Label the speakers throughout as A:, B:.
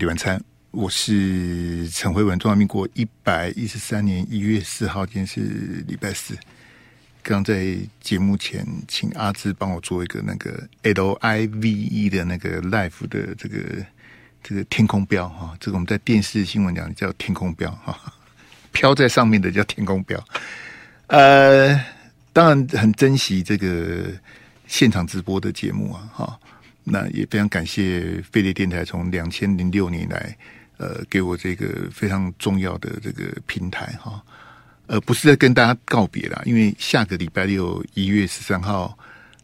A: 李晚餐，我是陈慧文。中华民国一百一十三年一月四号，今天是礼拜四。刚在节目前，请阿志帮我做一个那个 L I V E 的那个 live 的这个这个天空标哈，这个我们在电视新闻讲叫天空标哈，飘在上面的叫天空标。呃，当然很珍惜这个现场直播的节目啊哈。那也非常感谢飞碟电台从两千零六年来，呃，给我这个非常重要的这个平台哈，呃，不是在跟大家告别啦，因为下个礼拜六一月十三号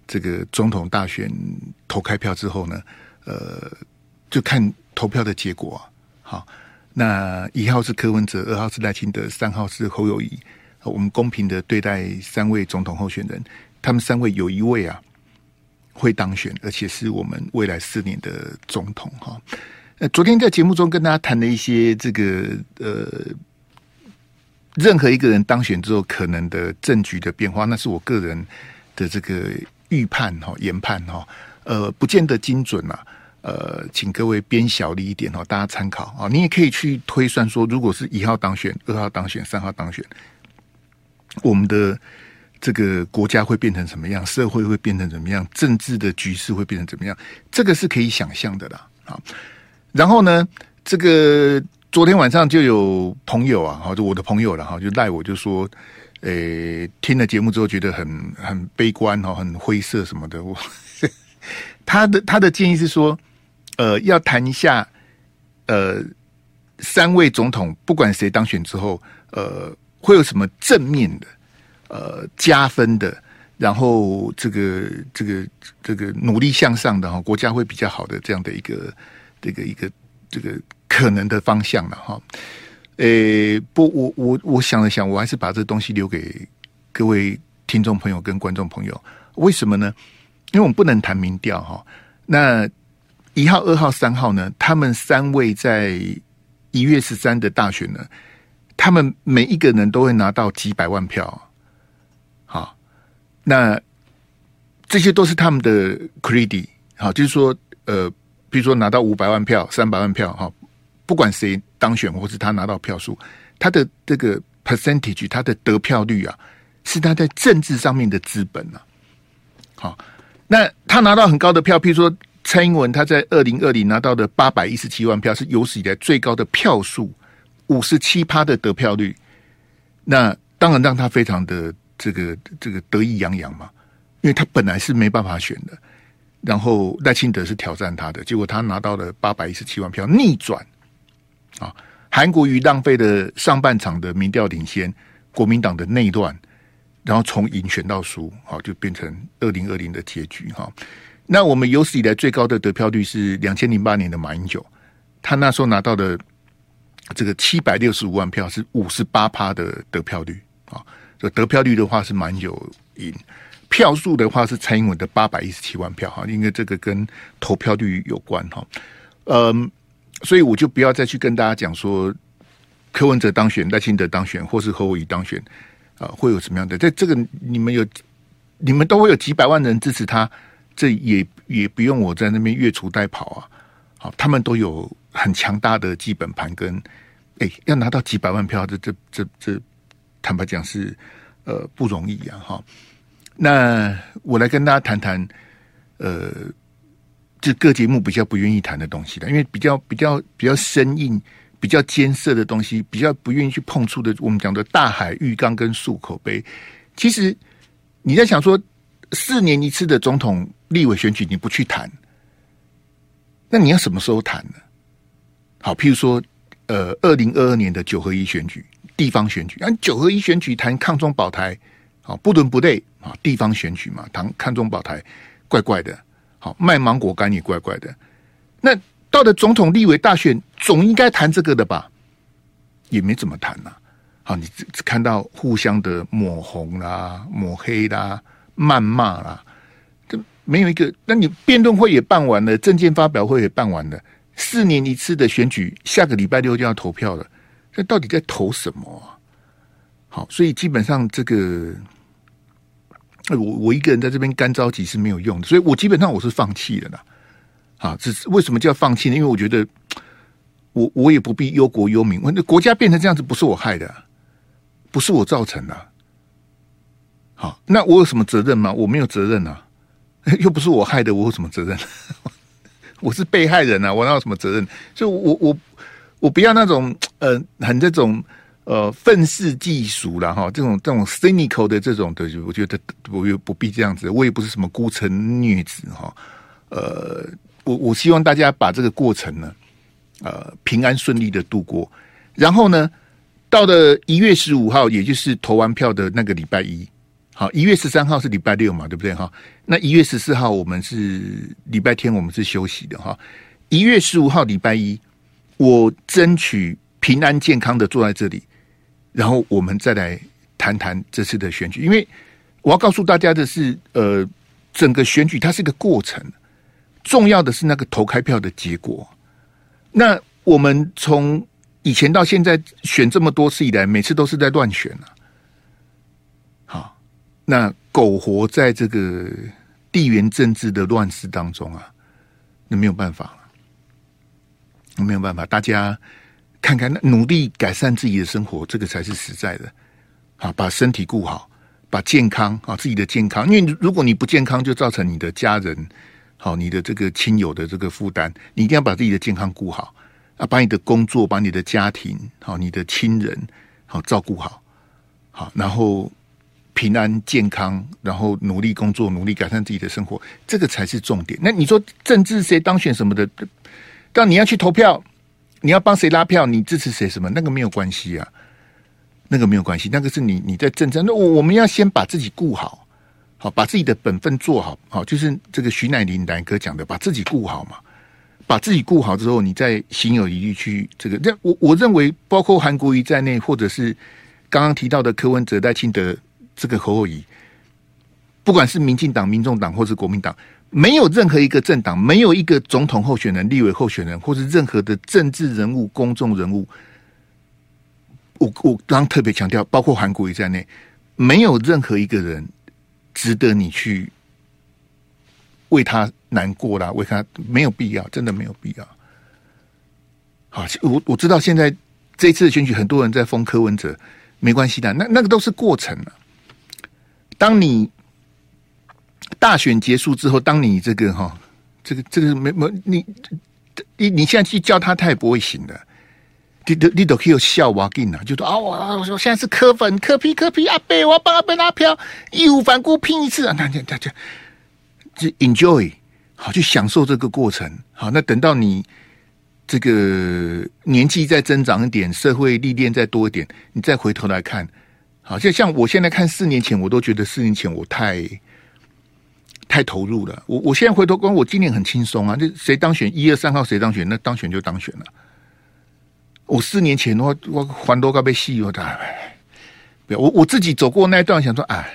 A: 这个总统大选投开票之后呢，呃，就看投票的结果啊。好，那一号是柯文哲，二号是赖清德，三号是侯友谊，我们公平的对待三位总统候选人，他们三位有一位啊。会当选，而且是我们未来四年的总统哈。呃，昨天在节目中跟大家谈了一些这个呃，任何一个人当选之后可能的政局的变化，那是我个人的这个预判哈、研判哈。呃，不见得精准呐。呃，请各位编小力一点哈，大家参考啊。你也可以去推算说，如果是一号当选、二号当选、三号当选，我们的。这个国家会变成什么样？社会会变成怎么样？政治的局势会变成怎么样？这个是可以想象的啦。啊，然后呢，这个昨天晚上就有朋友啊，哈，就我的朋友了哈，就赖我就说，诶，听了节目之后觉得很很悲观哦，很灰色什么的。我 他的他的建议是说，呃，要谈一下，呃，三位总统不管谁当选之后，呃，会有什么正面的。呃，加分的，然后这个这个这个努力向上的哈，国家会比较好的这样的一个这个一个这个可能的方向了哈。诶，不，我我我想了想，我还是把这东西留给各位听众朋友跟观众朋友。为什么呢？因为我们不能谈民调哈。那一号、二号、三号呢？他们三位在一月十三的大选呢，他们每一个人都会拿到几百万票。那这些都是他们的 credit，好，就是说，呃，比如说拿到五百万票、三百万票，哈，不管谁当选，或是他拿到票数，他的这个 percentage，他的得票率啊，是他在政治上面的资本啊。好，那他拿到很高的票，譬如说蔡英文，他在二零二零拿到的八百一十七万票，是有史以来最高的票数，五十七趴的得票率，那当然让他非常的。这个这个得意洋洋嘛，因为他本来是没办法选的，然后赖清德是挑战他的，结果他拿到了八百一十七万票，逆转啊！韩国瑜浪费了上半场的民调领先，国民党的内乱，然后从赢选到输，好，就变成二零二零的结局哈。那我们有史以来最高的得票率是两千零八年的马英九，他那时候拿到的这个七百六十五万票是五十八趴的得票率啊。这得票率的话是蛮有赢，票数的话是蔡英文的八百一十七万票哈，因为这个跟投票率有关哈。嗯，所以我就不要再去跟大家讲说柯文哲当选、赖清德当选，或是侯友宜当选啊，会有什么样的？在这个你们有，你们都会有几百万人支持他，这也也不用我在那边越俎代庖啊。好，他们都有很强大的基本盘，跟哎要拿到几百万票，这这这这。坦白讲是，呃，不容易啊，哈。那我来跟大家谈谈，呃，这各节目比较不愿意谈的东西的，因为比较比较比较生硬、比较艰涩的东西，比较不愿意去碰触的。我们讲的大海浴缸跟漱口杯，其实你在想说，四年一次的总统、立委选举，你不去谈，那你要什么时候谈呢？好，譬如说，呃，二零二二年的九合一选举。地方选举，按九合一选举谈抗中保台，好不伦不类啊！地方选举嘛，谈抗中保台，怪怪的。好卖芒果干也怪怪的。那到了总统、立委大选，总应该谈这个的吧？也没怎么谈呐。好，你只只看到互相的抹红啦、抹黑啦、谩骂啦，这没有一个。那你辩论会也办完了，政见发表会也办完了，四年一次的选举，下个礼拜六就要投票了。那到底在投什么啊？好，所以基本上这个，我我一个人在这边干着急是没有用的，所以我基本上我是放弃了啦。啊，只是为什么叫放弃呢？因为我觉得我我也不必忧国忧民。我那国家变成这样子，不是我害的，不是我造成的。好，那我有什么责任吗？我没有责任啊，又不是我害的，我有什么责任？我是被害人啊，我哪有什么责任？所以我，我我我不要那种呃，很这种呃愤世嫉俗了哈，这种这种 cynical 的这种的，我觉得我又不必这样子。我也不是什么孤城女子哈，呃，我我希望大家把这个过程呢，呃，平安顺利的度过。然后呢，到了一月十五号，也就是投完票的那个礼拜一。好，一月十三号是礼拜六嘛，对不对哈？那一月十四号我们是礼拜天，我们是休息的哈。一月十五号礼拜一，我争取平安健康的坐在这里，然后我们再来谈谈这次的选举。因为我要告诉大家的是，呃，整个选举它是一个过程，重要的是那个投开票的结果。那我们从以前到现在选这么多次以来，每次都是在乱选啊。好那苟活在这个地缘政治的乱世当中啊，那没有办法了，没有办法。大家看看，努力改善自己的生活，这个才是实在的。好，把身体顾好，把健康啊，自己的健康。因为如果你不健康，就造成你的家人好，你的这个亲友的这个负担。你一定要把自己的健康顾好啊，把你的工作、把你的家庭好、你的亲人好照顾好，好，然后。平安健康，然后努力工作，努力改善自己的生活，这个才是重点。那你说政治谁当选什么的，但你要去投票，你要帮谁拉票，你支持谁什么，那个没有关系啊，那个没有关系，那个是你你在政治。那我我们要先把自己顾好，好把自己的本分做好，好就是这个徐乃麟南哥讲的，把自己顾好嘛，把自己顾好之后，你再行有余力去这个。这我我认为，包括韩国瑜在内，或者是刚刚提到的柯文哲、戴清德。这个侯友宜，不管是民进党、民众党或是国民党，没有任何一个政党，没有一个总统候选人、立委候选人，或是任何的政治人物、公众人物，我我刚特别强调，包括韩国瑜在内，没有任何一个人值得你去为他难过啦，为他没有必要，真的没有必要。好，我我知道现在这次选举，很多人在封柯文哲，没关系的，那那个都是过程了。当你大选结束之后，当你这个哈，这个这个没没你你你现在去叫他，他也不会醒的。你都你都可以有笑哇劲啊，就说啊，我我说现在是柯粉，柯批柯批阿贝，我要帮阿贝拉票，义无反顾拼一次啊！那那那就就 enjoy 好，去享受这个过程。好，那等到你这个年纪再增长一点，社会历练再多一点，你再回头来看。好，就像我现在看四年前，我都觉得四年前我太太投入了。我我现在回头观，我今年很轻松啊。就谁当选一二三号，谁当选，那当选就当选了。我四年前我我还多高被戏我打，不要我我自己走过那一段，想说，哎，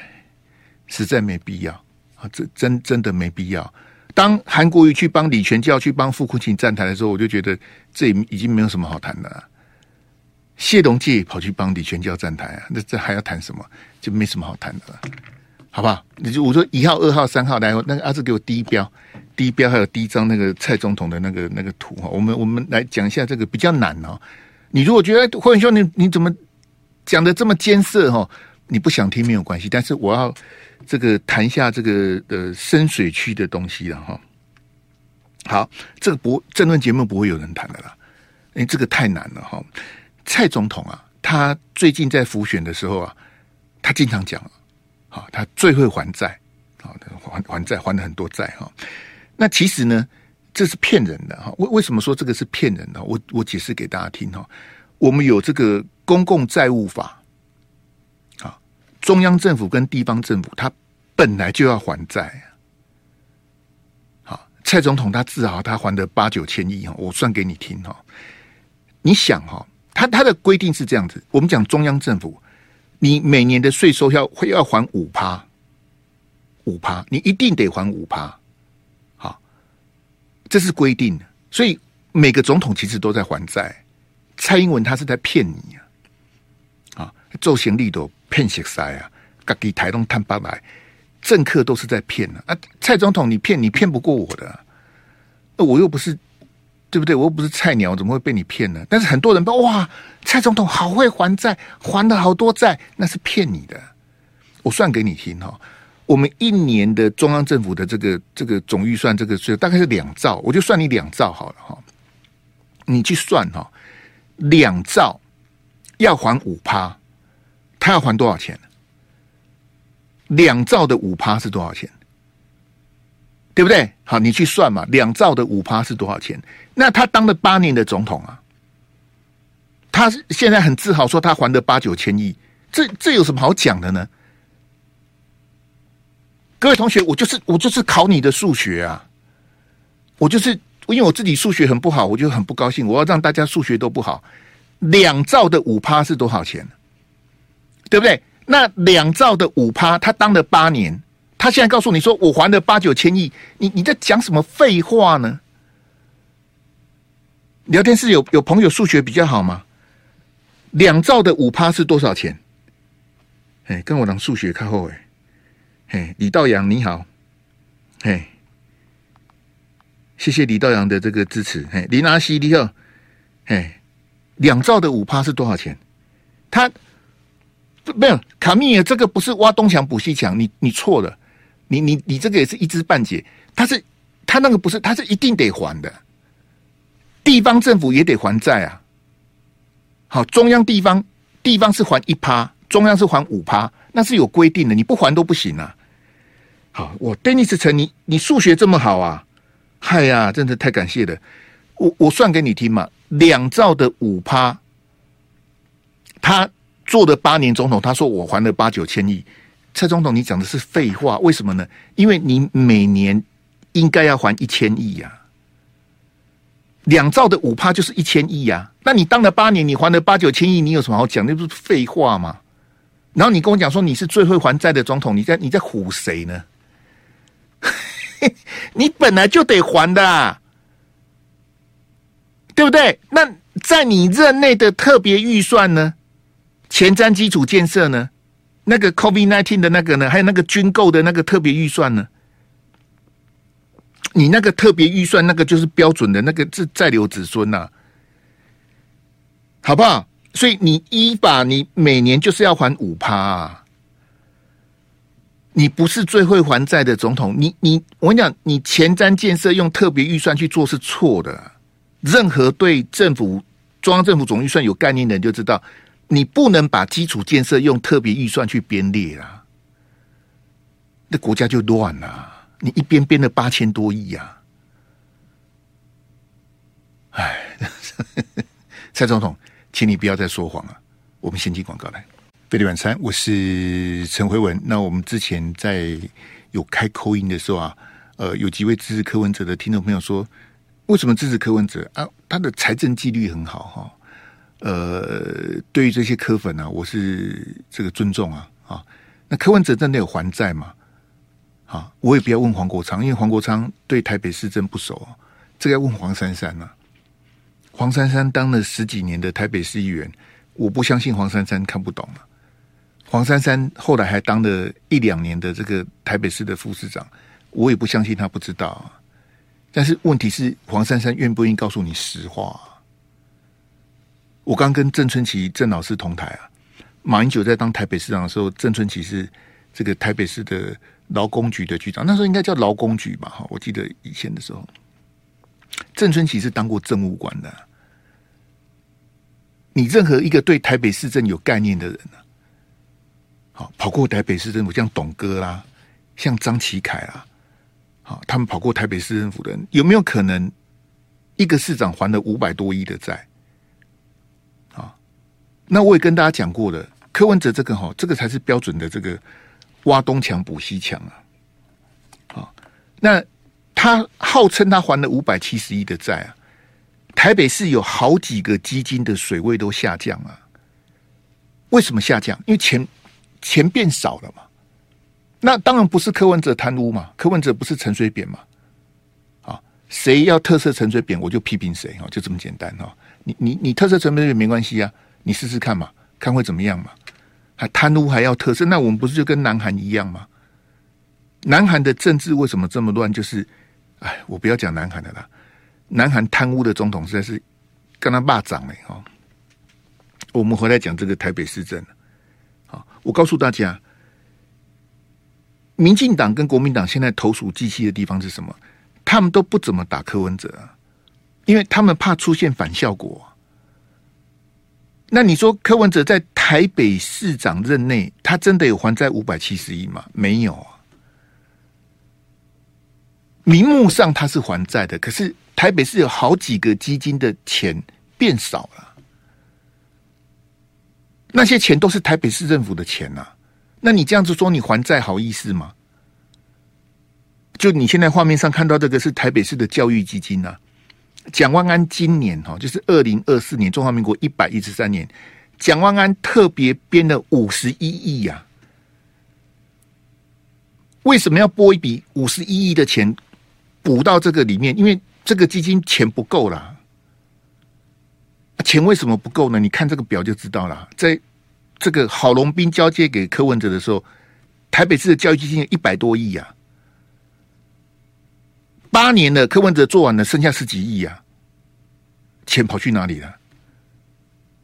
A: 实在没必要啊，这真真的没必要。当韩国瑜去帮李全教去帮傅昆萁站台的时候，我就觉得这已经没有什么好谈的了。谢龙介跑去帮李全教站台啊，那这还要谈什么？就没什么好谈的了，好不好？你就我说一号、二号、三号来，那个阿志给我第一标，第一标还有第一张那个蔡总统的那个那个图哈。我们我们来讲一下这个比较难哦。你如果觉得霍元兄你你怎么讲的这么艰涩哈？你不想听没有关系，但是我要这个谈一下这个的深水区的东西了哈。好，这个不政论节目不会有人谈的啦，因为这个太难了哈。蔡总统啊，他最近在辅选的时候啊，他经常讲，他最会还债，啊，还还债还了很多债哈。那其实呢，这是骗人的哈。为为什么说这个是骗人的？我我解释给大家听哈。我们有这个公共债务法，啊，中央政府跟地方政府，他本来就要还债。好，蔡总统他自豪他还了八九千亿哈，我算给你听哈。你想哈。他他的规定是这样子，我们讲中央政府，你每年的税收要会要还五趴，五趴，你一定得还五趴，好，这是规定的。所以每个总统其实都在还债，蔡英文他是在骗你啊，啊，周贤利都骗血塞啊，给台东探八百，政客都是在骗啊，啊，蔡总统你骗你骗不过我的，那我又不是对不对？我又不是菜鸟，怎么会被你骗呢？但是很多人说哇，蔡总统好会还债，还了好多债，那是骗你的。我算给你听哈，我们一年的中央政府的这个这个总预算，这个税大概是两兆，我就算你两兆好了哈。你去算哈，两兆要还五趴，他要还多少钱？两兆的五趴是多少钱？对不对？好，你去算嘛，两兆的五趴是多少钱？那他当了八年的总统啊，他现在很自豪说他还了八九千亿，这这有什么好讲的呢？各位同学，我就是我就是考你的数学啊，我就是因为我自己数学很不好，我就很不高兴，我要让大家数学都不好。两兆的五趴是多少钱？对不对？那两兆的五趴，他当了八年。他现在告诉你说，我还了八九千亿，你你在讲什么废话呢？聊天室有有朋友数学比较好吗？两兆的五趴是多少钱？哎，跟我讲数学靠后哎，嘿，李道阳你好，嘿，谢谢李道阳的这个支持，嘿，林阿西你好，嘿，两兆的五趴是多少钱？他没有卡密尔，这个不是挖东墙补西墙，你你错了。你你你这个也是一知半解，他是他那个不是，他是一定得还的，地方政府也得还债啊。好，中央地方地方是还一趴，中央是还五趴，那是有规定的，你不还都不行啊。好，我 Dennis 陈，你你数学这么好啊？嗨呀，真的太感谢了。我我算给你听嘛，两兆的五趴，他做了八年总统，他说我还了八九千亿。蔡总统，你讲的是废话，为什么呢？因为你每年应该要还一千亿呀，两兆的五趴就是一千亿呀。那你当了八年，你还了八九千亿，你有什么好讲？那不是废话吗？然后你跟我讲说你是最会还债的总统，你在你在唬谁呢？你本来就得还的啊，对不对？那在你任内的特别预算呢？前瞻基础建设呢？那个 COVID-19 的那个呢？还有那个军购的那个特别预算呢？你那个特别预算那个就是标准的那个是再留子孙呐、好不好？所以你依法，你每年就是要还五趴、啊。你不是最会还债的总统，你你我跟你讲，你前瞻建设用特别预算去做是错的。任何对政府中央政府总预算有概念的人就知道。你不能把基础建设用特别预算去编列啊，那国家就乱了。你一编编了八千多亿呀，哎，蔡总统，请你不要再说谎了。我们先进广告来，费力晚餐，我是陈回文。那我们之前在有开口音的时候啊，呃，有几位支持柯文哲的听众朋友说，为什么支持柯文哲啊？他的财政纪律很好哈。呃，对于这些柯粉、啊，我是这个尊重啊啊。那柯文哲真的有还债吗？啊，我也不要问黄国昌，因为黄国昌对台北市政不熟，这个要问黄珊珊、啊。黄珊珊当了十几年的台北市议员，我不相信黄珊珊看不懂啊。黄珊珊后来还当了一两年的这个台北市的副市长，我也不相信他不知道啊。但是问题是，黄珊珊愿不愿意告诉你实话？我刚跟郑春琪郑老师同台啊，马英九在当台北市长的时候，郑春琪是这个台北市的劳工局的局长，那时候应该叫劳工局吧？哈，我记得以前的时候，郑春琪是当过政务官的。你任何一个对台北市政有概念的人呢，好跑过台北市政府，像董哥啦，像张启凯啦，好，他们跑过台北市政府的人，有没有可能一个市长还了五百多亿的债？那我也跟大家讲过了，柯文哲这个哈，这个才是标准的这个挖东墙补西墙啊！啊，那他号称他还了五百七十亿的债啊，台北市有好几个基金的水位都下降啊。为什么下降？因为钱钱变少了嘛。那当然不是柯文哲贪污嘛，柯文哲不是陈水扁嘛。啊，谁要特赦陈水扁，我就批评谁啊，就这么简单哈。你你你特赦陈水扁没关系啊。你试试看嘛，看会怎么样嘛？还贪污还要特赦，那我们不是就跟南韩一样吗？南韩的政治为什么这么乱？就是，哎，我不要讲南韩的啦。南韩贪污的总统实在是跟他骂长嘞哈。我们回来讲这个台北市政，好，我告诉大家，民进党跟国民党现在投鼠忌器的地方是什么？他们都不怎么打柯文哲啊，因为他们怕出现反效果。那你说柯文哲在台北市长任内，他真的有还债五百七十亿吗？没有啊。名目上他是还债的，可是台北市有好几个基金的钱变少了，那些钱都是台北市政府的钱呐、啊。那你这样子说，你还债好意思吗？就你现在画面上看到这个是台北市的教育基金呐、啊。蒋万安今年哈，就是二零二四年，中华民国一百一十三年，蒋万安特别编了五十一亿呀。为什么要拨一笔五十一亿的钱补到这个里面？因为这个基金钱不够了。钱为什么不够呢？你看这个表就知道了。在这个郝龙斌交接给柯文哲的时候，台北市的教育基金有一百多亿呀。八年了，柯文哲做完了，剩下十几亿啊，钱跑去哪里了？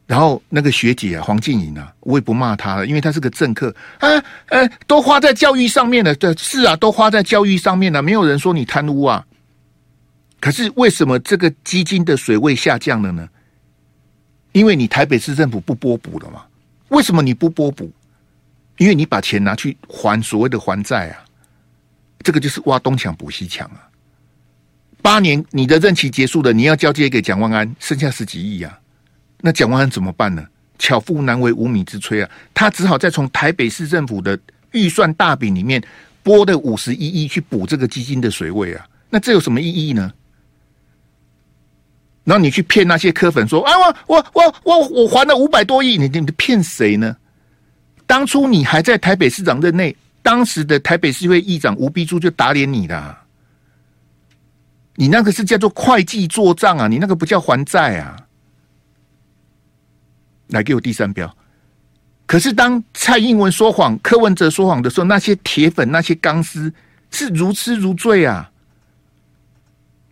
A: 然后那个学姐啊，黄静莹啊，我也不骂她了，因为她是个政客啊，呃，都花在教育上面了，对，是啊，都花在教育上面了，没有人说你贪污啊。可是为什么这个基金的水位下降了呢？因为你台北市政府不拨补了嘛？为什么你不拨补？因为你把钱拿去还所谓的还债啊，这个就是挖东墙补西墙啊。八年，你的任期结束了，你要交接给蒋万安，剩下十几亿啊，那蒋万安怎么办呢？巧妇难为无米之炊啊，他只好再从台北市政府的预算大饼里面拨的五十一亿去补这个基金的水位啊，那这有什么意义呢？然后你去骗那些柯粉说啊，我我我我我还了五百多亿，你你骗谁呢？当初你还在台北市长任内，当时的台北市会议长吴碧珠就打脸你的。你那个是叫做会计做账啊，你那个不叫还债啊。来给我第三标。可是当蔡英文说谎、柯文哲说谎的时候，那些铁粉、那些钢丝是如痴如醉啊。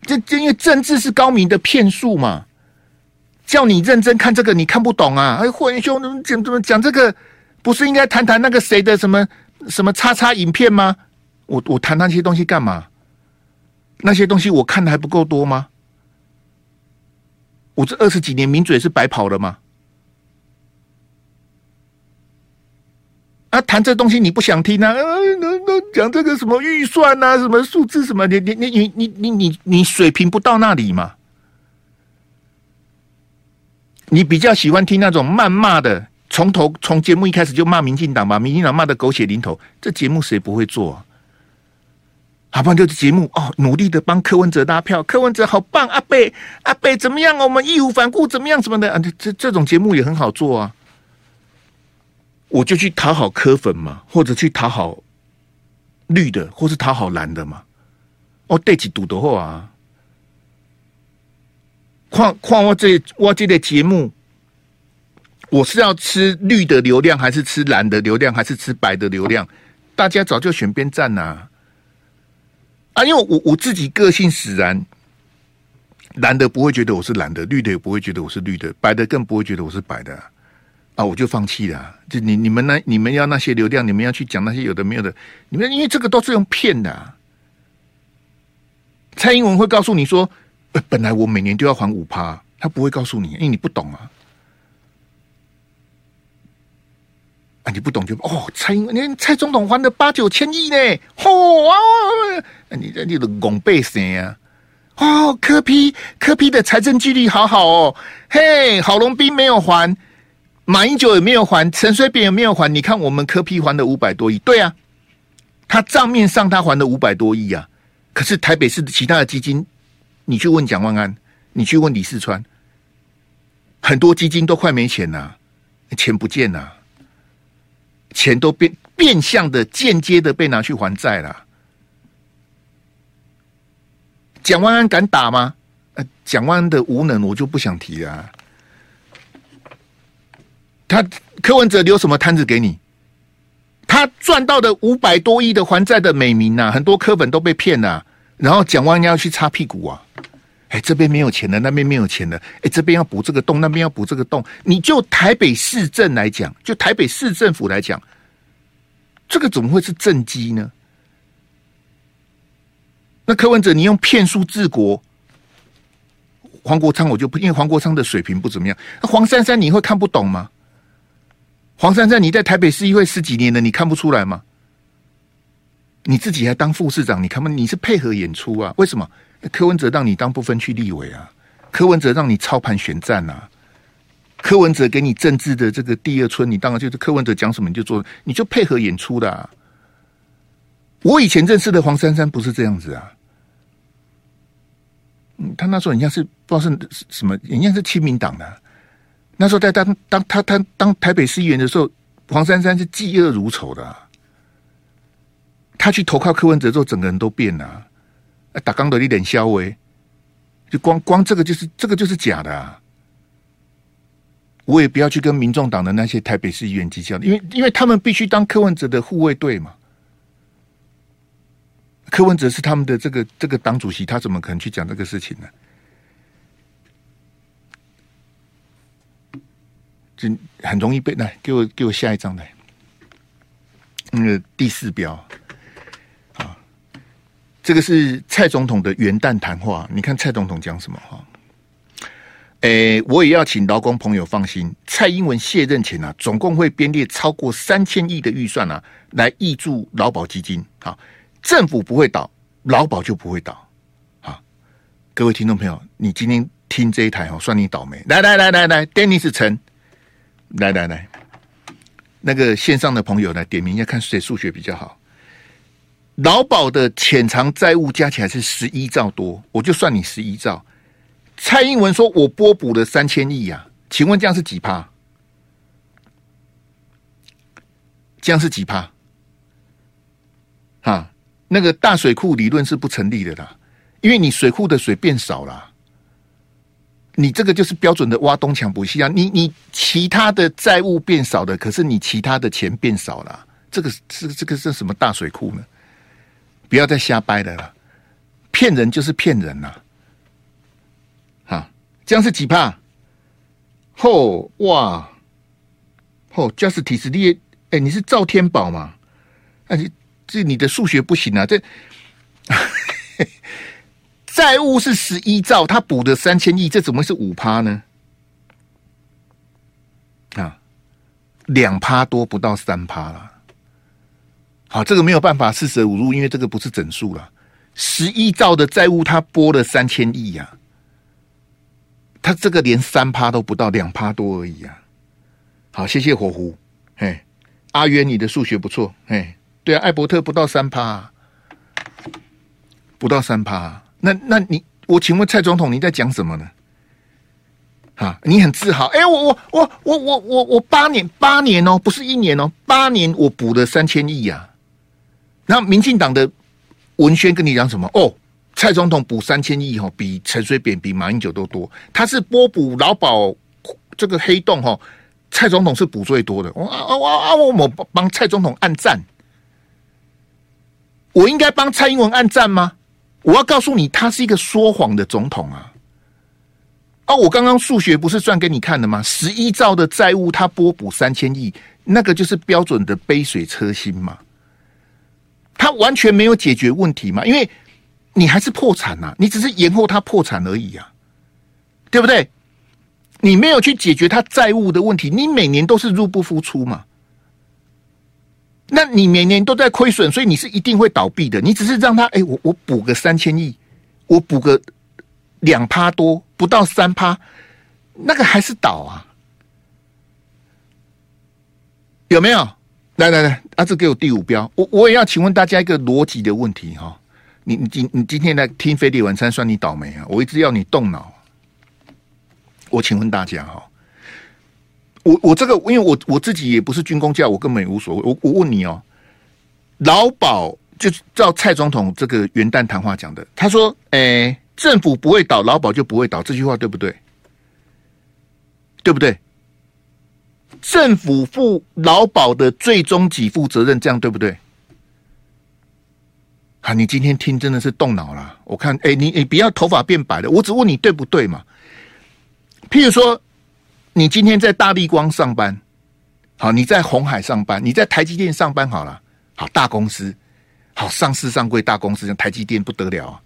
A: 这这因为政治是高明的骗术嘛，叫你认真看这个，你看不懂啊。哎，霍元兄怎么怎么讲这个？不是应该谈谈那个谁的什么什么叉叉影片吗？我我谈那些东西干嘛？那些东西我看的还不够多吗？我这二十几年名嘴是白跑了吗？啊，谈这东西你不想听啊？那那讲这个什么预算啊，什么数字什么？你你你你你你你你水平不到那里嘛？你比较喜欢听那种谩骂的，从头从节目一开始就骂民进党吧，民进党骂的狗血淋头，这节目谁不会做啊？好棒，就是节目哦，努力的帮柯文哲拉票，柯文哲好棒，阿北阿北怎么样？我们义无反顾怎么样？什么的啊？这这种节目也很好做啊，我就去讨好柯粉嘛，或者去讨好绿的，或是讨好蓝的嘛。哦，对起赌的话啊，况况我这我这个节目，我是要吃绿的流量，还是吃蓝的流量，还是吃白的流量？大家早就选边站呐、啊。啊，因为我我自己个性使然，蓝的不会觉得我是蓝的，绿的也不会觉得我是绿的，白的更不会觉得我是白的啊，我就放弃了。就你你们那你们要那些流量，你们要去讲那些有的没有的，你们因为这个都是用骗的啊。蔡英文会告诉你说，本来我每年都要还五趴，他不会告诉你，因为你不懂啊。啊，你不懂就哦，蔡英文，连蔡总统还了八九千亿呢，嚯、啊！你这你的拱背谁呀？哦，柯批柯批的财政纪律好好哦，嘿，郝龙斌没有还，马英九也没有还，陈水扁也没有还。你看我们柯批还了五百多亿，对啊，他账面上他还了五百多亿啊。可是台北市的其他的基金，你去问蒋万安，你去问李四川，很多基金都快没钱了，钱不见了。钱都变变相的、间接的被拿去还债了。蒋万安敢打吗？呃，蒋万安的无能我就不想提啊。他柯文哲留什么摊子给你？他赚到的五百多亿的还债的美名啊，很多柯粉都被骗了。然后蒋万安要去擦屁股啊。哎，这边没有钱了，那边没有钱了，哎，这边要补这个洞，那边要补这个洞。你就台北市政来讲，就台北市政府来讲，这个怎么会是政绩呢？那柯文哲，你用骗术治国，黄国昌我就不，因为黄国昌的水平不怎么样。那黄珊珊你会看不懂吗？黄珊珊你在台北市议会十几年了，你看不出来吗？你自己还当副市长，你看不？你是配合演出啊？为什么？柯文哲让你当不分区立委啊？柯文哲让你操盘选战啊？柯文哲给你政治的这个第二春，你当然就是柯文哲讲什么你就做，你就配合演出的啊。我以前认识的黄珊珊不是这样子啊。嗯，他那时候好像是不知道是什么，好像是亲民党的。那时候在当当他他当台北市议员的时候，黄珊珊是嫉恶如仇的。他去投靠柯文哲之后，整个人都变了。打刚的一点消微，就光光这个就是这个就是假的啊！我也不要去跟民众党的那些台北市议员计较，因为因为他们必须当柯文哲的护卫队嘛。柯文哲是他们的这个这个党主席，他怎么可能去讲这个事情呢？就很容易被来给我给我下一张来，那个第四标啊，这个是蔡总统的元旦谈话。你看蔡总统讲什么哈？诶，我也要请劳工朋友放心，蔡英文卸任前啊，总共会编列超过三千亿的预算啊，来挹注劳保基金啊。政府不会倒，劳保就不会倒。啊，各位听众朋友，你今天听这一台哦，算你倒霉。来来来来来，Dennis 陈，来来来，那个线上的朋友来点名一下，看谁数学比较好。劳保的潜藏债务加起来是十一兆多，我就算你十一兆。蔡英文说我拨补了三千亿呀，请问这样是几趴？这样是几趴？哈？那个大水库理论是不成立的啦，因为你水库的水变少了，你这个就是标准的挖东墙补西啊！你你其他的债务变少的，可是你其他的钱变少了，这个是这个是什么大水库呢？不要再瞎掰的了，骗人就是骗人呐！哈，这样是几趴？嚯哇！嚯，Justice 你哎，你是赵天宝吗？哎你。这你的数学不行啊！这债务是十一兆，他补的三千亿，这怎么是五趴呢？啊，两趴多不到三趴了。好，这个没有办法四舍五入，因为这个不是整数了。十一兆的债务，他拨了三千亿呀，他这个连三趴都不到，两趴多而已啊。好，谢谢火狐，嘿，阿渊，你的数学不错，嘿。对啊，艾伯特不到三趴，不到三趴。那那你，我请问蔡总统，你在讲什么呢？啊，你很自豪？哎，我我我我我我我八年八年哦，不是一年哦，八年我补了三千亿呀。然后民进党的文宣跟你讲什么？哦，蔡总统补三千亿哈，比陈水扁比马英九都多。他是拨补劳保这个黑洞哈，蔡总统是补最多的。我啊啊啊！我我帮蔡总统按赞。我应该帮蔡英文按赞吗？我要告诉你，他是一个说谎的总统啊！哦，我刚刚数学不是算给你看的吗？十一兆的债务，他拨补三千亿，那个就是标准的杯水车薪嘛。他完全没有解决问题嘛，因为你还是破产呐，你只是延后他破产而已啊，对不对？你没有去解决他债务的问题，你每年都是入不敷出嘛。那你每年都在亏损，所以你是一定会倒闭的。你只是让他，哎、我我补个三千亿，我补个两趴多，不到三趴，那个还是倒啊？有没有？来来来，阿、志给我第五标，我我也要请问大家一个逻辑的问题哈。你你今你今天来听飞碟晚餐，算你倒霉啊！我一直要你动脑。我请问大家哈。我我这个，因为我我自己也不是军工教，我根本也无所谓。我我问你哦，劳保就照蔡总统这个元旦谈话讲的，他说：“哎，政府不会倒，劳保就不会倒。”这句话对不对？对不对？政府负劳保的最终给付责任，这样对不对？啊，你今天听真的是动脑了。我看，哎，你你不要头发变白了，我只问你对不对嘛？譬如说，你今天在大立光上班，好，你在红海上班，你在台积电上班好了，好，大公司，好，上市上柜大公司，像台积电不得了啊。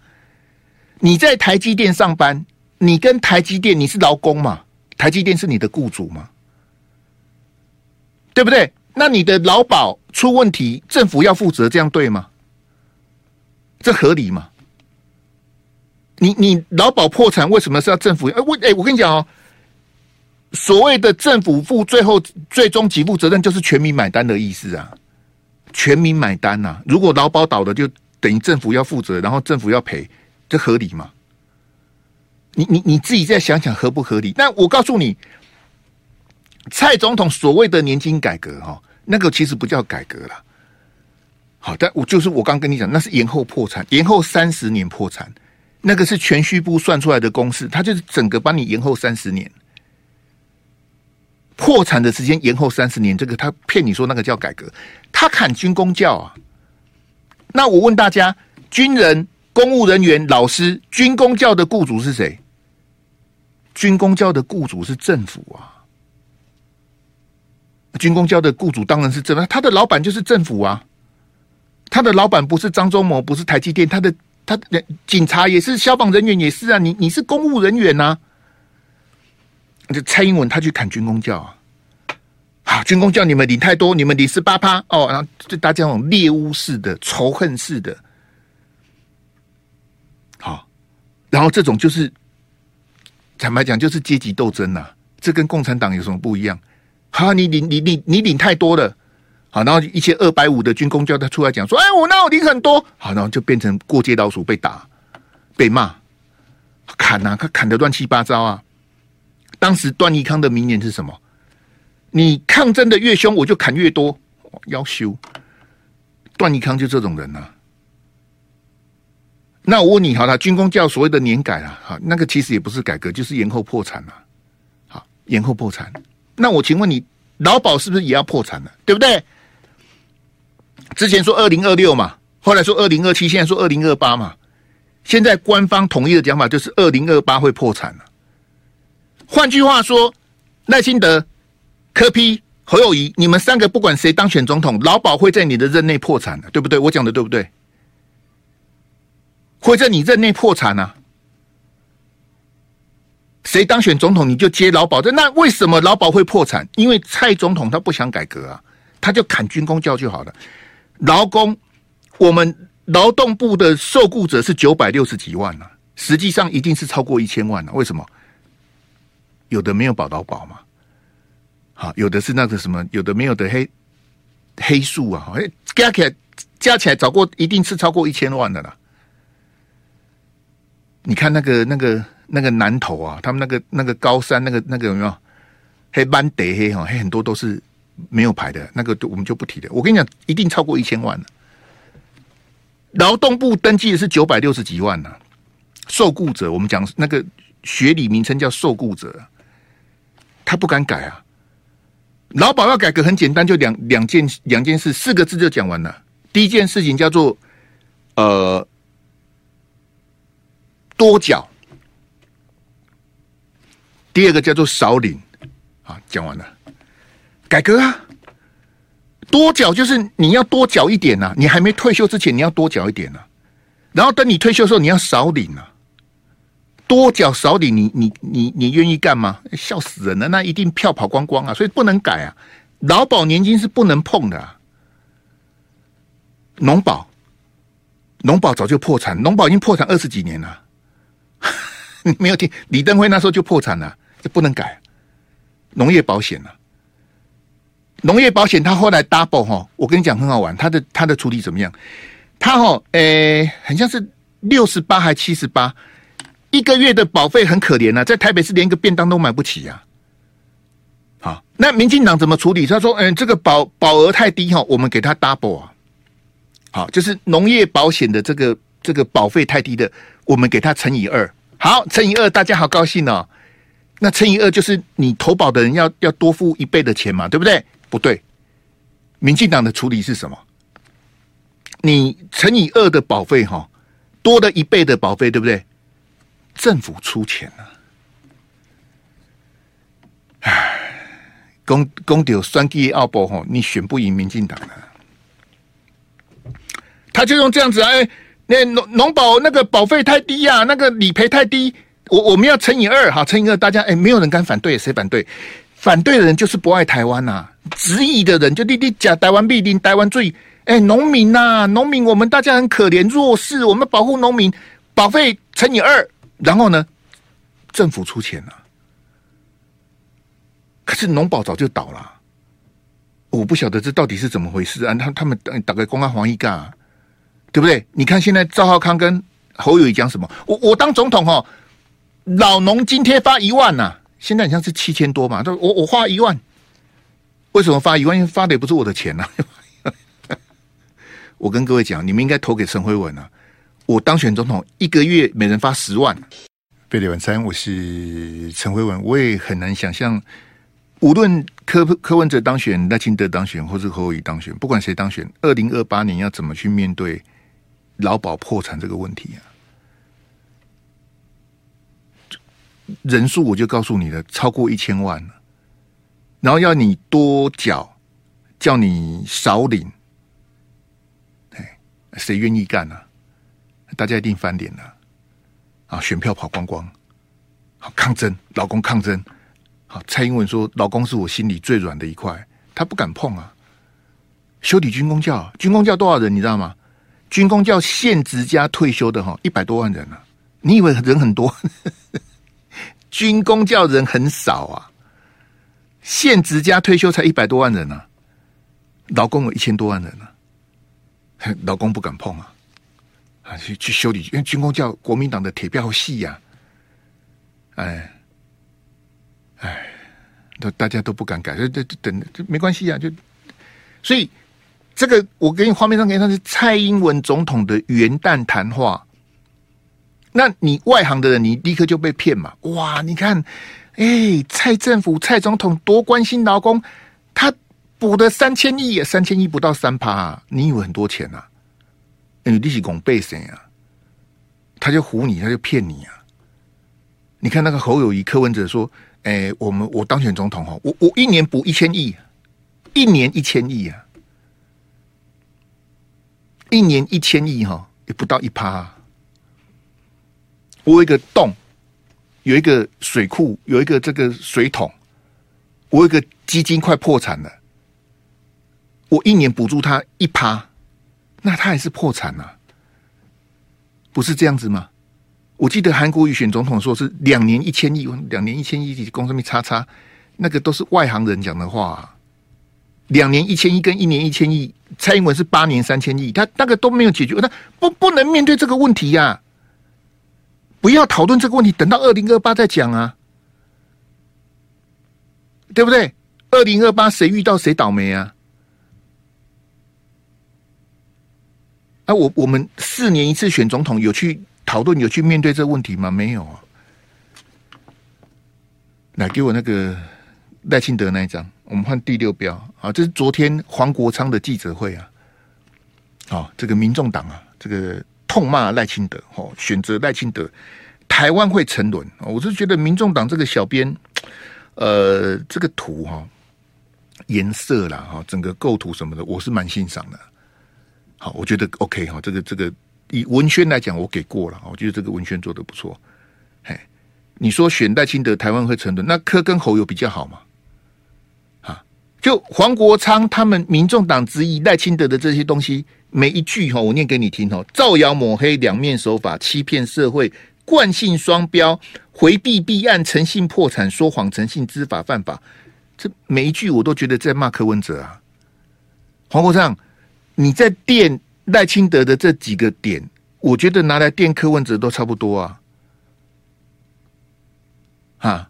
A: 你在台积电上班，你跟台积电你是劳工嘛？台积电是你的雇主嘛？对不对？那你的劳保出问题，政府要负责，这样对吗？这合理吗？你你劳保破产，为什么是要政府？哎，我哎，我跟你讲哦，所谓的政府负最后最终给付责任，就是全民买单的意思啊！全民买单呐、如果劳保倒了，就等于政府要负责，然后政府要赔，这合理吗？你你你自己再想想合不合理？那我告诉你，蔡总统所谓的年金改革哈，那个其实不叫改革了。好，但我就是我刚跟你讲，那是延后破产，延后三十年破产。那个是銓叙部算出来的公式，他就是整个帮你延后三十年，破产的时间延后三十年，这个他骗你说那个叫改革，他砍军公教啊。那我问大家，军人、公务人员、老师，军公教的雇主是谁？军公教的雇主是政府啊。军公教的雇主当然是政府，他的老板就是政府啊。他的老板不是张忠谋，不是台积电，他的。他警察也是，消防人员也是啊。你你是公务人员呐、啊？就蔡英文他去砍军工教啊，好，军工教你们领太多，你们领十八趴哦，然后就大家这种猎巫式的仇恨式的，好，然后这种就是坦白讲就是阶级斗争呐、啊，这跟共产党有什么不一样？好，你领你你你领太多了。好，然后一些二百五的军工教他出来讲说：“哎，我那我领很多。”好，然后就变成过街老鼠，被打、被骂、砍啊，他砍的乱七八糟啊！当时段宜康的名言是什么？你抗争的越凶，我就砍越多。要修段宜康就这种人啊。那我问你，好了，军公教所谓的年改啊，哈，那个其实也不是改革，就是延后破产啊。好，延后破产。那我请问你，劳保是不是也要破产了？对不对？之前说二零二六嘛，后来说二零二七，现在说二零二八嘛。现在官方统一的讲法就是二零二八会破产了。换句话说，赖清德、柯批、侯友宜，你们三个不管谁当选总统，劳保会在你的任内破产的，对不对？我讲的对不对？会在你任内破产啊？谁当选总统你就接劳保，那为什么劳保会破产？因为蔡总统他不想改革啊，他就砍军公教就好了。劳工，我们劳动部的受雇者是九百六十几万呢、实际上一定是超过一千万了、为什么？有的没有保到保嘛，好，有的是那个什么，有的没有的黑黑数啊，加起来加起来，超过一定是超过一千万的啦。你看那个那个那个南投啊，他们那个那个高山那个那个有没有黑斑得黑哈黑很多都是。没有牌的那个，我们就不提了。我跟你讲，一定超过一千万了。劳动部登记的是九百六十几万呢、受雇者，我们讲那个学理名称叫受雇者，他不敢改啊。劳保要改革很简单，就两两件两件事，四个字就讲完了。第一件事情叫做呃多缴，第二个叫做少领。啊，讲完了。改革啊，多缴就是你要多缴一点呐、啊，你还没退休之前你要多缴一点呐、啊，然后等你退休的时候你要少领啊，多缴少领，你你你你愿意干吗？笑死人了，那一定票跑光光啊，所以不能改啊，劳保年金是不能碰的、啊，农保，农保早就破产，农保已经破产二十几年了，你没有听李登辉那时候就破产了，这不能改，农业保险啊。农业保险，他后来 double 哈，我跟你讲很好玩，他的他的处理怎么样？他哈，诶，很像是六十八还七十八，一个月的保费很可怜啊，在台北市连一个便当都买不起呀、啊。好，那民进党怎么处理？他说，嗯，这个保保额太低哈，我们给他 double 啊。好，就是农业保险的这个这个保费太低的，我们给他乘以二。好，乘以二，大家好高兴哦。那乘以二就是你投保的人要要多付一倍的钱嘛，对不对？不对，民进党的处理是什么？你乘以二的保费哈，多的一倍的保费，对不对？政府出钱啊！唉，公公丢双 G 奥博吼，你选不赢民进党的，他就用这样子哎，那农农保那个保费太低呀、啊，那个理赔太低，我我们要乘以二哈，乘以二，大家哎，没有人敢反对，谁反对？反对的人就是不爱台湾呐、啊，质疑的人就滴滴讲台湾必定台湾最哎，农民呐、啊，农民我们大家很可怜弱势，我们保护农民，保费乘以二。然后呢，政府出钱了，可是农保早就倒了，我不晓得这到底是怎么回事啊？他他们打个公安黄一干，对不对？你看现在赵浩康跟侯友宜讲什么？我我当总统哦，老农津贴发一万呐、啊，现在好像是七千多嘛，他我我花一万，为什么发一万？发的也不是我的钱呐、我跟各位讲，你们应该投给陈慧文啊。我当选总统，一个月每人发十万。贝勒晚餐，我是陈辉文。我也很难想象，无论柯柯文哲当选、赖清德当选，或是侯友宜当选，不管谁当选，二零二八年要怎么去面对劳保破产这个问题啊？人数我就告诉你了，超过一千万了，然后要你多缴，叫你少领，哎，谁愿意干呢、啊？大家一定翻脸了啊！选票跑光光，好抗争，老公抗争。好，蔡英文说：“老公是我心里最软的一块，他不敢碰啊。”修理军工教，军工教多少人你知道吗？军工教现职加退休的哈，一百多万人啊！你以为人很多？军工教人很少啊，现职加退休才一百多万人啊，老公有一千多万人啊，老公不敢碰啊。去去修理，因为军工叫国民党的铁票戏呀，哎，哎，都大家都不敢改，这这等这没关系呀，就。所以这个我给你画面上给你看是蔡英文总统的元旦谈话，那你外行的人你立刻就被骗嘛，哇，你看，哎，蔡政府蔡总统多关心劳工，他补的三千亿，三千亿不到三趴，啊你以为很多钱呐？你利息拱背谁啊？他就唬你，他就骗你啊！你看那个侯友宜、柯文哲说：“哎、我们我当选总统哈，我我一年补一千亿，一年一千亿啊，一年一千亿哈，也不到一趴、啊。我有一个洞，有一个水库，有一个这个水桶，我有一个基金快破产了，我一年补助他一趴。”那他还是破产了，啊，不是这样子吗？我记得韩国瑜选总统说是两年一千亿，两年一千亿，公司没叉叉，那个都是外行人讲的话，两年一千亿跟一年一千亿，蔡英文是八年三千亿，他那个都没有解决，那不不能面对这个问题呀，啊！不要讨论这个问题，等到二零二八再讲啊，对不对？二零二八谁遇到谁倒霉啊？啊我我们四年一次选总统，有去讨论，有去面对这个问题吗？没有啊。来给我那个赖清德那一张，我们换第六标啊。这是昨天黄国昌的记者会啊。啊，这个民众党啊，这个痛骂赖清德，哦，选择赖清德，台湾会沉沦。我是觉得民众党这个小编，呃，这个图哈，颜色啦，哈，整个构图什么的，我是蛮欣赏的。好，我觉得 OK 哈，这个这个以文宣来讲，我给过了，我觉得这个文宣做的不错。嘿，你说选赖清德，台湾会沉沦，那柯跟侯有比较好吗？啊，就黄国昌他们民众党质疑赖清德的这些东西，每一句哈，我念给你听哈，造谣抹黑，两面手法，欺骗社会，惯性双标，回避弊案，诚信破产，说谎诚信，知法犯法，这每一句我都觉得在骂柯文哲啊，黄国昌。你在垫赖清德的这几个点，我觉得拿来垫柯文哲都差不多啊。啊，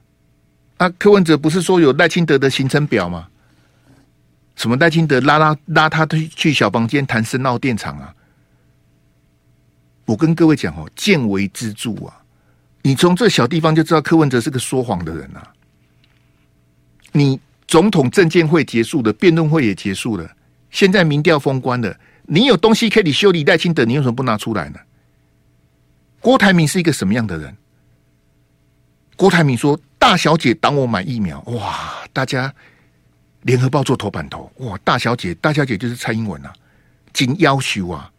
A: 啊，柯文哲不是说有赖清德的行程表吗？什么赖清德拉拉拉他去去小房间谈深澳电厂啊？我跟各位讲哦，见微知著啊。你从这小地方就知道柯文哲是个说谎的人啊。你总统政见会结束了，辩论会也结束了。现在民调封关了，你有东西可以修理赖清德，你为什么不拿出来呢？郭台铭是一个什么样的人？郭台铭说：“大小姐挡我买疫苗。”哇！大家联合报做头版头哇！大小姐，大小姐就是蔡英文啊，紧要求啊！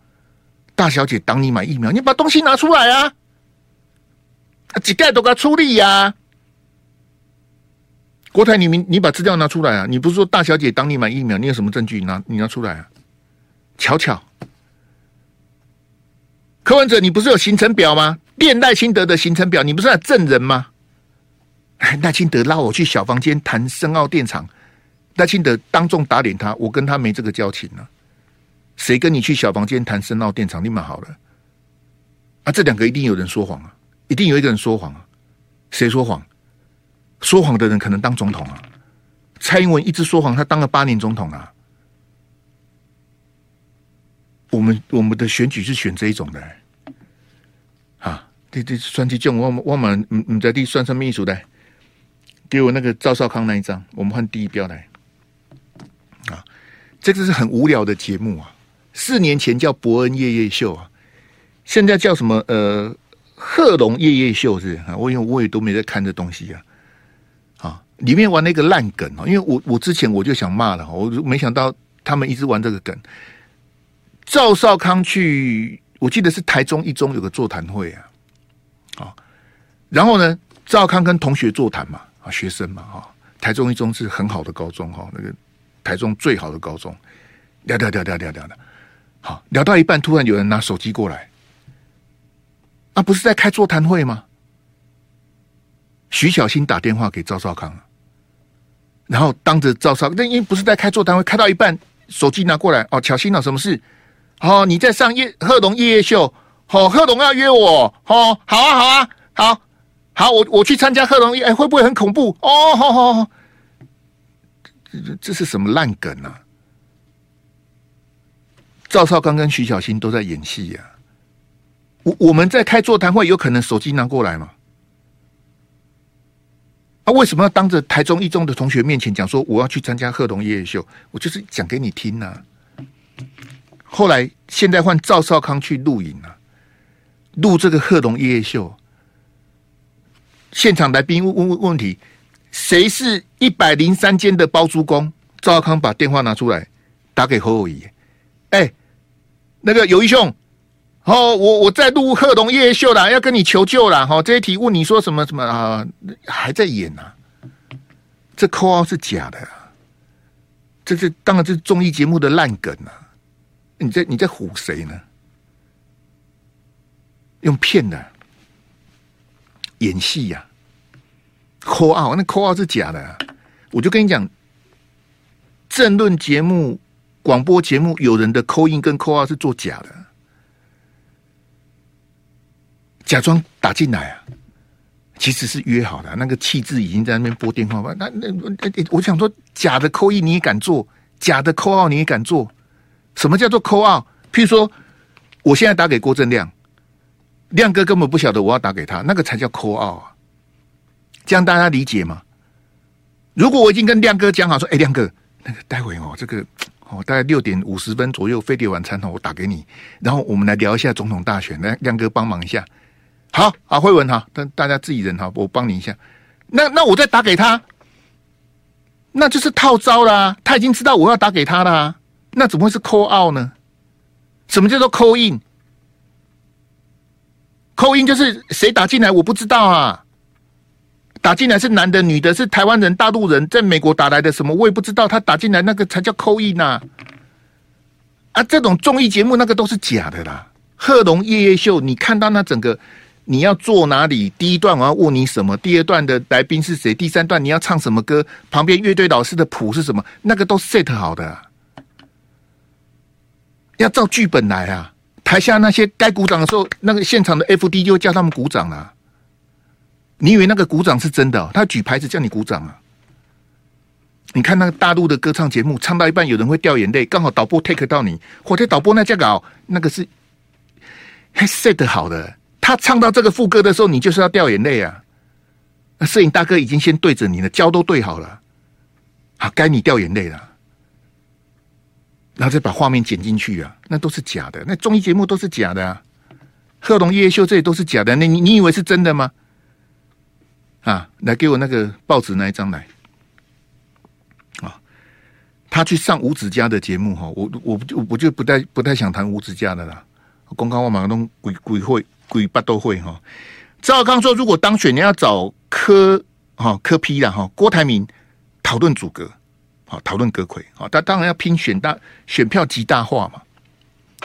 A: 大小姐挡你买疫苗，你把东西拿出来啊！几盖都该出力呀、啊！郭台铭，你把资料拿出来啊！你不是说大小姐当你买疫苗，你有什么证据？拿你拿出来啊！巧巧，柯文哲，你不是有行程表吗？练赖清德的行程表，你不是证人吗？赖清德拉我去小房间谈深澳电厂，赖清德当众打脸他，我跟他没这个交情呢、啊。谁跟你去小房间谈深澳电厂？你们好了啊！这两个一定有人说谎啊，一定有一个人说谎啊。谁说谎？说谎的人可能当总统啊。蔡英文一直说谎，他当了八年总统啊。我们我们的选举是选这一种的、啊，这这算计叫我们我们嗯嗯在地算什么艺术的？给我那个赵少康那一张，我们换第一标来。啊，这个是很无聊的节目啊。四年前叫博恩夜夜秀啊，现在叫什么？呃，贺龙夜夜秀是啊。我因为我也都没在看这东西啊。里面玩那个烂梗啊，因为我我之前我就想骂了，我没想到他们一直玩这个梗。赵少康去，我记得是台中一中有个座谈会啊。啊，然后呢，赵康跟同学座谈嘛。啊，学生嘛，哈，台中一中是很好的高中，哈，那个台中最好的高中，聊聊聊聊聊聊的，好，聊到一半，突然有人拿手机过来，啊，不是在开座谈会吗？徐小新打电话给赵少康，然后当着赵少，那因为不是在开座谈会，开到一半，手机拿过来，哦，巧心啊，什么事？哦，你在上夜贺龙夜夜秀，哦，贺龙要约我，哦，好啊，好啊，好。好，我我去参加贺龙，哎，会不会很恐怖？哦，好好好，这这是什么烂梗啊？赵少刚跟徐小新都在演戏呀、啊。我我们在开座谈会，有可能手机拿过来吗？啊，为什么要当着台中一中的同学面前讲说我要去参加贺龙夜夜秀？我就是讲给你听呐、啊。后来现在换赵少康去录影了、啊，录这个贺龙夜夜秀。现场来宾问问问题：谁是一百零三间的包租公？赵少康把电话拿出来，打给侯友谊。哎，那个友宜兄，哦，我我在录贺龙夜夜秀啦，要跟你求救啦。哈，这一题问你说什么什么啊？还在演、啊？这扣号是假的、啊，这是当然这是综艺节目的烂梗啊！你在你在唬谁呢？用骗的。演戏呀，call out，那 call out 是假的。我就跟你讲，政论节目、广播节目，有人的 call in 跟 call out 是做假的，假装打进来啊，其实是约好的。那个气质已经在那边拨电话吧？那那我想说，假的扣一你也敢做？假的扣二你也敢做？什么叫做扣二譬如说，我现在打给郭正亮。亮哥根本不晓得我要打给他，那个才叫扣二啊！这样大家理解吗？如果我已经跟亮哥讲好说，哎，亮哥，那个待会哦，这个哦，大概六点五十分左右飞碟晚餐哦，我打给你，然后我们来聊一下总统大选，来亮哥帮忙一下。好，好，慧文哈，但大家自己人哈，我帮你一下。那那我再打给他，那就是套招啦。他已经知道我要打给他啦，那怎么会是 call out 呢？什么叫做 call in？扣音就是谁打进来，我不知道啊。打进来是男的、女的，是台湾人、大陆人，在美国打来的什么，我也不知道。他打进来那个才叫扣印呐。啊，这种综艺节目那个都是假的啦。贺龙夜夜秀，你看到那整个你要坐哪里？第一段我要问你什么？第二段的来宾是谁？第三段你要唱什么歌？旁边乐队老师的谱是什么？那个都 set 好的，要照剧本来啊。台下那些该鼓掌的时候，那个现场的 FD 就叫他们鼓掌了啊。你以为那个鼓掌是真的哦？他举牌子叫你鼓掌啊？你看那个大陆的歌唱节目，唱到一半有人会掉眼泪，刚好导播 take 到你，或者导播那架搞那个是还 set 好的。他唱到这个副歌的时候，你就是要掉眼泪啊！那摄影大哥已经先对着你了，焦都对好了，好该你掉眼泪了。然后再把画面剪进去啊，那都是假的。那综艺节目都是假的啊，贺龙、叶秀这些都是假的。那你你以为是真的吗？啊，来给我那个报纸那一张来。啊，他去上吴子嘉的节目哈，我我我就不太不太想谈吴子嘉的啦。公开我马上都鬼鬼会鬼八都会哈。赵少康说，如果当选，你要找柯哈柯 P 啦哈，郭台铭讨论组阁。好，讨论阁揆，好，他当然要拼选大选票极大化嘛，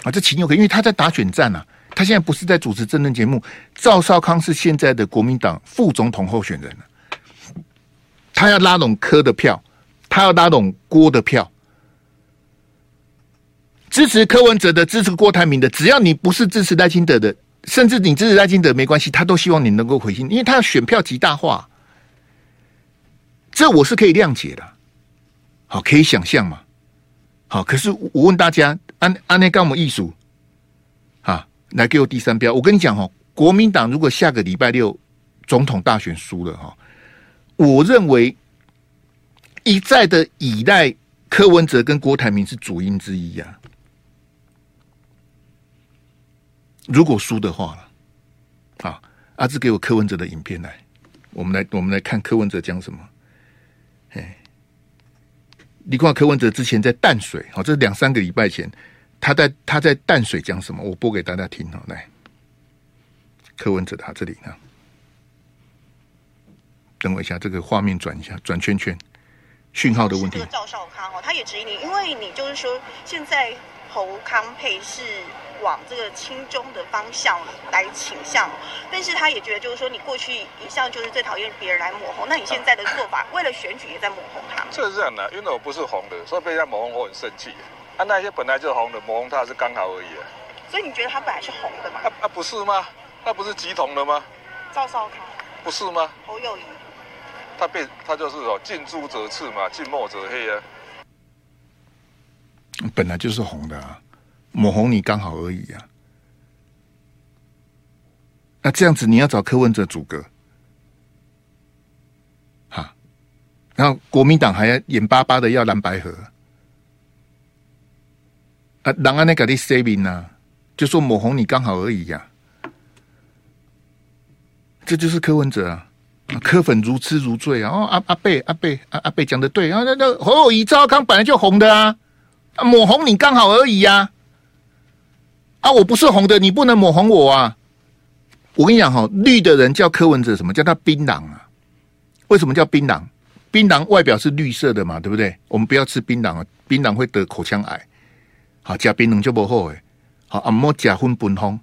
A: 啊，这情有可，因为他在打选战啊，他现在不是在主持政论节目，赵少康是现在的国民党副总统候选人，他要拉拢柯的票，他要拉拢郭的票，支持柯文哲的，支持郭台铭的，只要你不是支持赖清德的，甚至你支持赖清德没关系，他都希望你能够回心，因为他要选票极大化，这我是可以谅解的。好，可以想象嘛？好，可是我问大家，安安内干我们艺术，啊，来给我第三标。我跟你讲哈，国民党如果下个礼拜六总统大选输了哈，我认为一再的依赖柯文哲跟郭台铭是主因之一呀。如果输的话了，好，阿志给我柯文哲的影片来，我们来我们来看柯文哲讲什么，哎。你看柯文哲之前在淡水，好，这是两三个礼拜前，他在他在淡水讲什么？我播给大家听哦，来，柯文哲他这里呢，等我一下，这个画面转一下，转圈圈，讯号的问题。赵少康哦，他也质疑你，因为你就是说现在侯康配是。往这个亲中的方向来倾向，但是他也觉得，就是说，你过去一向就是最讨厌别人来抹红，那你现在的做法，为了选举也在抹红他。这是这样的，因为我不是红的，所以被人家抹红，我很生气。啊，那些本来就是红的，抹红他是刚好而已。啊所以你觉得他本来是红的吗？啊啊，不是吗？那不是集同的吗？赵少康不是吗？侯友谊，他被他就是说近朱者赤嘛，近墨者黑啊。本来就是红的啊。抹红你刚好而已啊！那这样子你要找柯文哲组阁，哈，然后国民党还要眼巴巴的要蓝白合啊，让安那个的 saving 呢？就说抹红你刚好而已呀，这就是柯文哲啊！柯粉如痴如醉啊！哦，阿阿贝阿贝阿阿贝讲的对啊，那那侯友宜、赵少康本来就红的啊，抹红你刚好而已呀。啊我不是红的，你不能抹红我啊！我跟你讲哈，绿的人叫柯文哲，什么叫他槟榔啊？为什么叫槟榔？槟榔外表是绿色的嘛，对不对？我们不要吃槟榔啊，槟榔会得口腔癌。好，假槟榔就不好诶。好，阿莫假婚本红，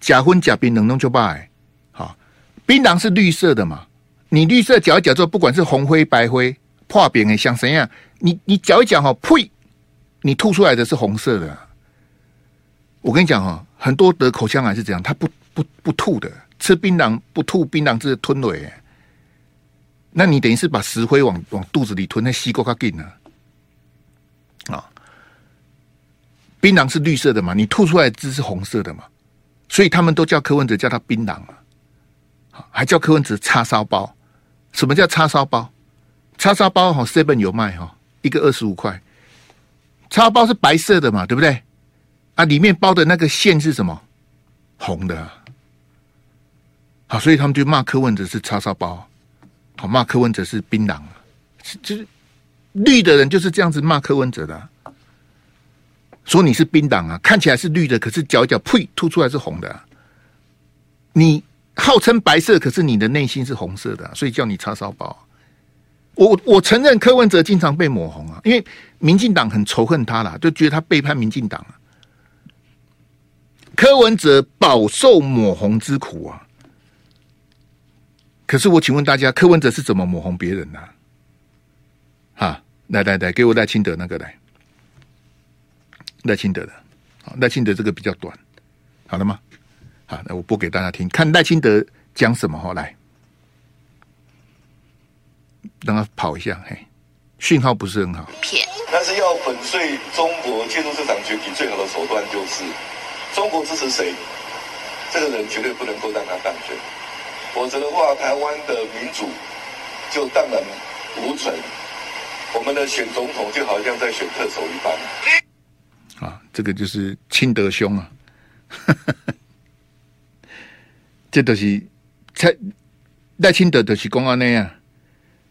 A: 假婚假槟榔弄就败。好，槟榔是绿色的嘛？你绿色搅一搅之后，不管是红灰白灰破边诶，像怎样？你你搅一搅哈，呸！你吐出来的是红色的。我跟你讲哦，很多得口腔癌是这样，他不不不吐的，吃槟榔不吐槟榔汁吞了耶，那你等于是把石灰往往肚子里吞，那吸够卡紧呢？啊，槟榔是绿色的嘛，你吐出来的汁是红色的嘛，所以他们都叫柯文哲叫他槟榔啊，还叫柯文哲叉烧包。什么叫叉烧包？叉烧包哈，seven 有卖哈，一个二十五块。叉烧包是白色的嘛，对不对？啊，里面包的那个馅是什么？红的。好，所以他们就骂柯文哲是叉烧包，好骂柯文哲是槟榔，就是绿的人就是这样子骂柯文哲的，说你是槟榔啊，看起来是绿的，可是脚一搅，呸，吐出来是红的。你号称白色，可是你的内心是红色的，所以叫你叉烧包。我我承认柯文哲经常被抹红啊，因为民进党很仇恨他啦，就觉得他背叛民进党啊。柯文哲饱受抹红之苦啊！可是我请问大家，柯文哲是怎么抹红别人的？哈，来来来，给我赖清德那个来，赖清德的，赖清德这个比较短，好了吗？好，那我播给大家听，看赖清德讲什么哈，来，让他跑一下，嘿，讯号不是很好。但是要粉碎中国介入这场选举最好的手段就是。中国支持谁，这个人绝对不能够让他当选，否则的话，台湾的民主就荡然无存。我们的选总统就好像在选特首一般。啊这个就是亲德兄啊，这都是蔡赖清德的是公安那样，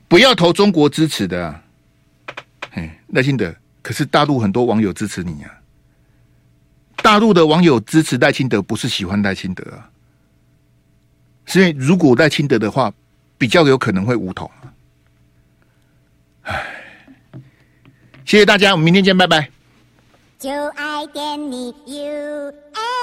A: 不要投中国支持的啊，嘿，赖清德，可是大陆很多网友支持你啊，大陆的网友支持赖清德，不是喜欢赖清德啊，所以如果赖清德的话，比较有可能会武统。唉，谢谢大家，我们明天见，拜拜。就爱点你 UFO